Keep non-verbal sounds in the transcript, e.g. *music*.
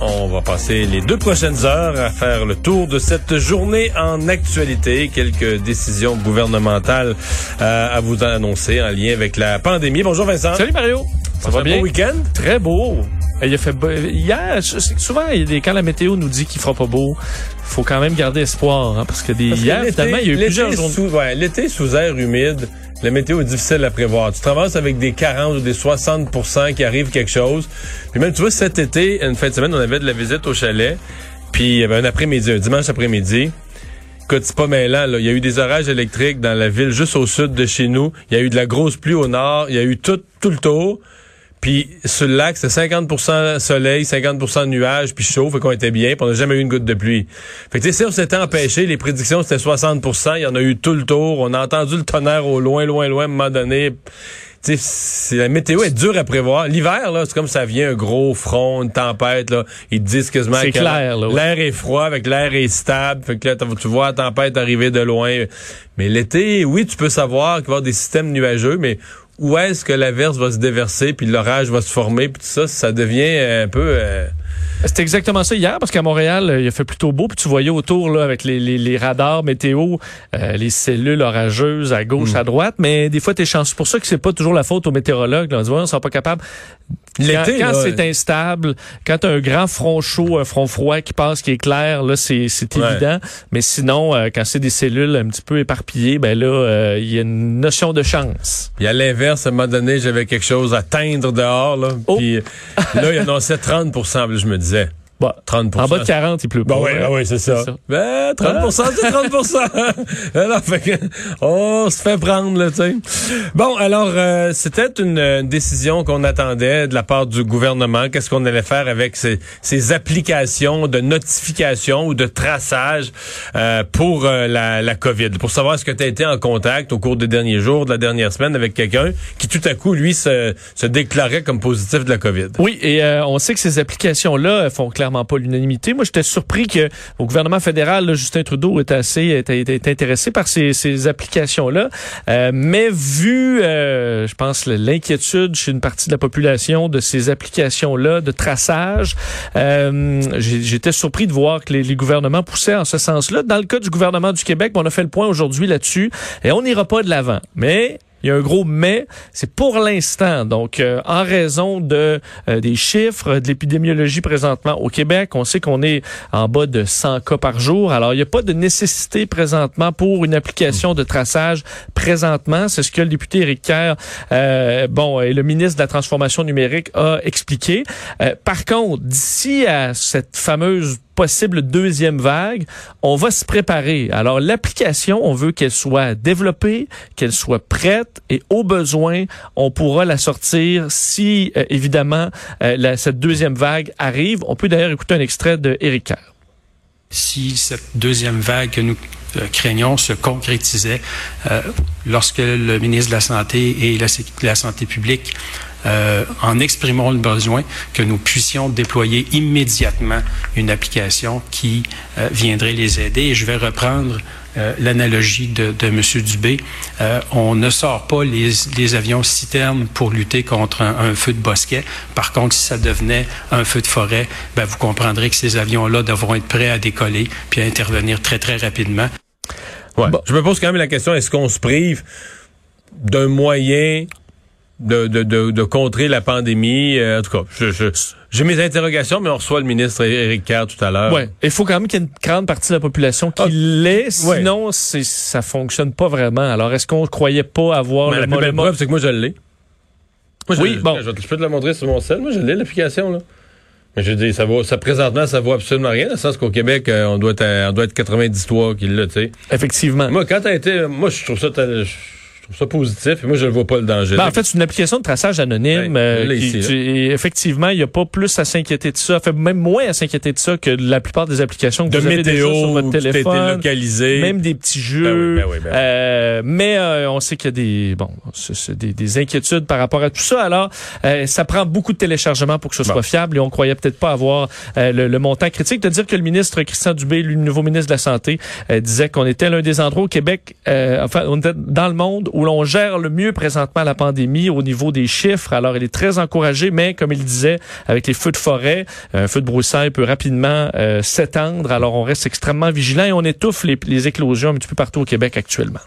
On va passer les deux prochaines heures à faire le tour de cette journée en actualité. Quelques décisions gouvernementales euh, à vous annoncer en lien avec la pandémie. Bonjour Vincent. Salut Mario. Ça va bien? week-end? Très beau. Il a fait beau. Hier, souvent, quand la météo nous dit qu'il fera pas beau, faut quand même garder espoir, hein, parce que des hier, finalement, il y a eu plusieurs jours. Sous, ouais, l'été sous air humide, la météo est difficile à prévoir. Tu travailles avec des 40 ou des 60% qui arrive quelque chose. Puis même, tu vois, cet été, une fin de semaine, on avait de la visite au chalet. Puis il y avait un après-midi, un dimanche après-midi. Écoute, c'est pas mêlant. Là. Il y a eu des orages électriques dans la ville juste au sud de chez nous. Il y a eu de la grosse pluie au nord. Il y a eu tout, tout le tour. Puis sur le lac, c'est 50% soleil, 50% nuages, puis chaud, fait qu'on était bien, puis on n'a jamais eu une goutte de pluie. Fait que tu sais, si on s'était empêché, les prédictions c'était 60% il y en a eu tout le tour, on a entendu le tonnerre au loin, loin, loin, à un moment donné. Tu sais, la météo est dure à prévoir. L'hiver, là, c'est comme ça vient un gros front, une tempête, là. Ils te disent quasiment que l'air est froid, avec l'air est stable. Fait que là, tu vois la tempête arriver de loin. Mais l'été, oui, tu peux savoir qu'il va y avoir des systèmes nuageux, mais où est-ce que l'averse va se déverser, puis l'orage va se former, puis tout ça, ça devient un peu... Euh, C'était exactement ça hier, parce qu'à Montréal, il a fait plutôt beau, puis tu voyais autour, là, avec les, les, radars météo, euh, les cellules orageuses à gauche, mm. à droite, mais des fois, t'es chanceux. pour ça que c'est pas toujours la faute aux météorologues. Là. On dit, ouais, on sera pas capable. L'été, quand, c'est instable, quand t'as un grand front chaud, un front froid qui passe, qui est clair, là, c'est, évident. Mais sinon, euh, quand c'est des cellules un petit peu éparpillées, ben là, il y a une notion de chance. Il y a l'inverse à un moment donné, j'avais quelque chose à teindre dehors. Là, oh. Puis là, il annonçait 30% je me disais. Bah, 30 En bas de 40, il pleut pas. Bah oui, oui, c'est ça. ça. Ben, 30 c'est 30 *laughs* *laughs* Alors, fait que, on se fait prendre, là, tu sais. Bon, alors, euh, c'était une, décision qu'on attendait de la part du gouvernement. Qu'est-ce qu'on allait faire avec ces, ces, applications de notification ou de traçage euh, pour euh, la, la, COVID? Pour savoir est-ce que tu as été en contact au cours des derniers jours, de la dernière semaine avec quelqu'un qui, tout à coup, lui, se, se déclarait comme positif de la COVID? Oui, et on sait que ces applications-là font clairement pas l'unanimité. Moi, j'étais surpris que au gouvernement fédéral, Justin Trudeau était assez était, intéressé par ces, ces applications-là. Euh, mais vu, euh, je pense, l'inquiétude chez une partie de la population de ces applications-là de traçage, euh, j'étais surpris de voir que les, les, gouvernements poussaient en ce sens-là. Dans le cas du gouvernement du Québec, on a fait le point aujourd'hui là-dessus et on n'ira pas de l'avant. Mais il y a un gros mais, c'est pour l'instant. Donc, euh, en raison de euh, des chiffres de l'épidémiologie présentement au Québec, on sait qu'on est en bas de 100 cas par jour. Alors, il n'y a pas de nécessité présentement pour une application de traçage présentement. C'est ce que le député Éric Kerr, euh, bon, et le ministre de la Transformation numérique a expliqué. par contre, d'ici à cette fameuse possible deuxième vague, on va se préparer. Alors l'application, on veut qu'elle soit développée, qu'elle soit prête et au besoin, on pourra la sortir si euh, évidemment euh, cette deuxième vague arrive. On peut d'ailleurs écouter un extrait de Eric. Si cette deuxième vague que nous euh, craignons se concrétisait lorsque le ministre de la Santé et la, la Santé publique euh, en exprimant le besoin, que nous puissions déployer immédiatement une application qui euh, viendrait les aider. Et je vais reprendre euh, l'analogie de, de M. Dubé. on ne sort pas les, les avions citernes pour lutter contre un, feu de bosquet. Par contre, si ça devenait un feu de forêt, ben, vous comprendrez que ces avions-là devront être prêts à décoller puis à intervenir très, très rapidement. Ouais. Je me pose quand même la question, est-ce qu'on se prive d'un moyen de, de, de, contrer la pandémie. Euh, en tout cas, je, j'ai mes interrogations, mais on reçoit le ministre Éric Kerr tout à l'heure. Ouais. Il faut quand même qu'il y ait une grande partie de la population qui ah, l'ait, sinon c'est, ça fonctionne pas vraiment. Alors, est-ce qu'on croyait pas avoir mais le la plus belle preuve, c'est que moi, je l'ai. Oui, bon. Je, peux te la montrer sur mon sel. Moi, je l'ai, l'application, là. Mais je dis, ça vaut, ça présentement, ça vaut absolument rien, dans le sens qu'au Québec, euh, on doit être, on doit être 93 qui l'a, tu sais. Effectivement. Moi, quand t'as été, moi, je trouve ça, ça positif. Et moi, je ne vois pas le danger. Ben, en fait, c'est une application de traçage anonyme. Euh, effectivement, il n'y a pas plus à s'inquiéter de ça. Fait même moins à s'inquiéter de ça que la plupart des applications que de vous avez déjà sur votre téléphone. localisé. Même des petits jeux. Ben oui, ben ben euh, mais euh, on sait qu'il y a des bon, des, des, inquiétudes par rapport à tout ça. Alors, euh, ça prend beaucoup de téléchargements pour que ce soit fiable et on croyait peut-être pas avoir le, le, montant critique. De dire que le ministre Christian Dubé, le nouveau ministre de la Santé, disait qu'on était l'un des endroits au Québec, enfin, on était dans le monde où l'on gère le mieux présentement la pandémie au niveau des chiffres. Alors, il est très encouragé, mais comme il disait, avec les feux de forêt, un feu de broussailles peut rapidement euh, s'étendre. Alors, on reste extrêmement vigilant et on étouffe les, les éclosions un petit peu partout au Québec actuellement.